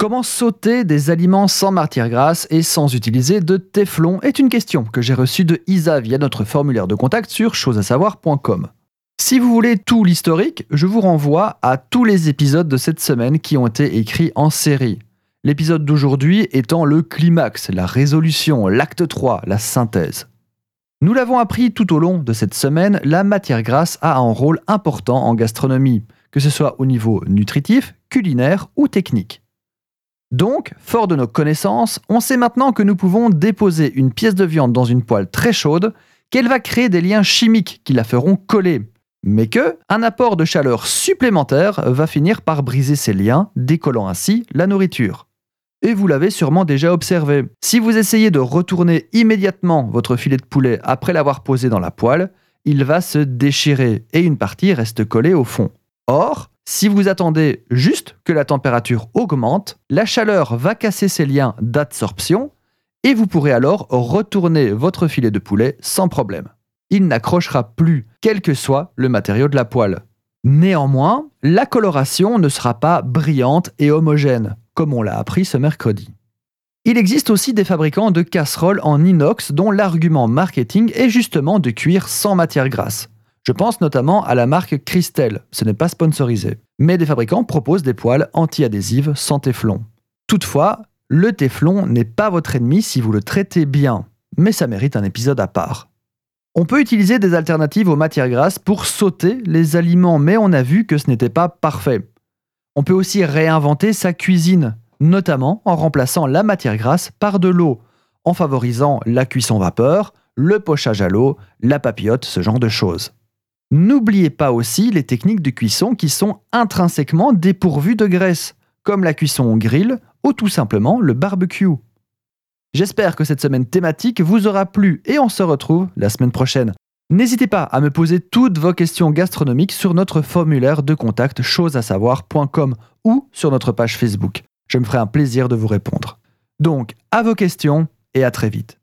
Comment sauter des aliments sans matière grasse et sans utiliser de téflon est une question que j'ai reçue de Isa via notre formulaire de contact sur chosesavoir.com. Si vous voulez tout l'historique, je vous renvoie à tous les épisodes de cette semaine qui ont été écrits en série. L'épisode d'aujourd'hui étant le climax, la résolution, l'acte 3, la synthèse. Nous l'avons appris tout au long de cette semaine, la matière grasse a un rôle important en gastronomie, que ce soit au niveau nutritif, culinaire ou technique. Donc, fort de nos connaissances, on sait maintenant que nous pouvons déposer une pièce de viande dans une poêle très chaude, qu'elle va créer des liens chimiques qui la feront coller, mais que un apport de chaleur supplémentaire va finir par briser ces liens, décollant ainsi la nourriture. Et vous l'avez sûrement déjà observé. Si vous essayez de retourner immédiatement votre filet de poulet après l'avoir posé dans la poêle, il va se déchirer et une partie reste collée au fond. Or, si vous attendez juste que la température augmente, la chaleur va casser ces liens d'adsorption et vous pourrez alors retourner votre filet de poulet sans problème. Il n'accrochera plus, quel que soit le matériau de la poêle. Néanmoins, la coloration ne sera pas brillante et homogène, comme on l'a appris ce mercredi. Il existe aussi des fabricants de casseroles en inox dont l'argument marketing est justement de cuire sans matière grasse. Je pense notamment à la marque Christel, ce n'est pas sponsorisé. Mais des fabricants proposent des poêles anti-adhésives sans téflon. Toutefois, le téflon n'est pas votre ennemi si vous le traitez bien, mais ça mérite un épisode à part. On peut utiliser des alternatives aux matières grasses pour sauter les aliments, mais on a vu que ce n'était pas parfait. On peut aussi réinventer sa cuisine, notamment en remplaçant la matière grasse par de l'eau, en favorisant la cuisson vapeur, le pochage à l'eau, la papillote, ce genre de choses. N'oubliez pas aussi les techniques de cuisson qui sont intrinsèquement dépourvues de graisse, comme la cuisson au grill ou tout simplement le barbecue. J'espère que cette semaine thématique vous aura plu et on se retrouve la semaine prochaine. N'hésitez pas à me poser toutes vos questions gastronomiques sur notre formulaire de contact chosesasavoir.com ou sur notre page Facebook. Je me ferai un plaisir de vous répondre. Donc, à vos questions et à très vite.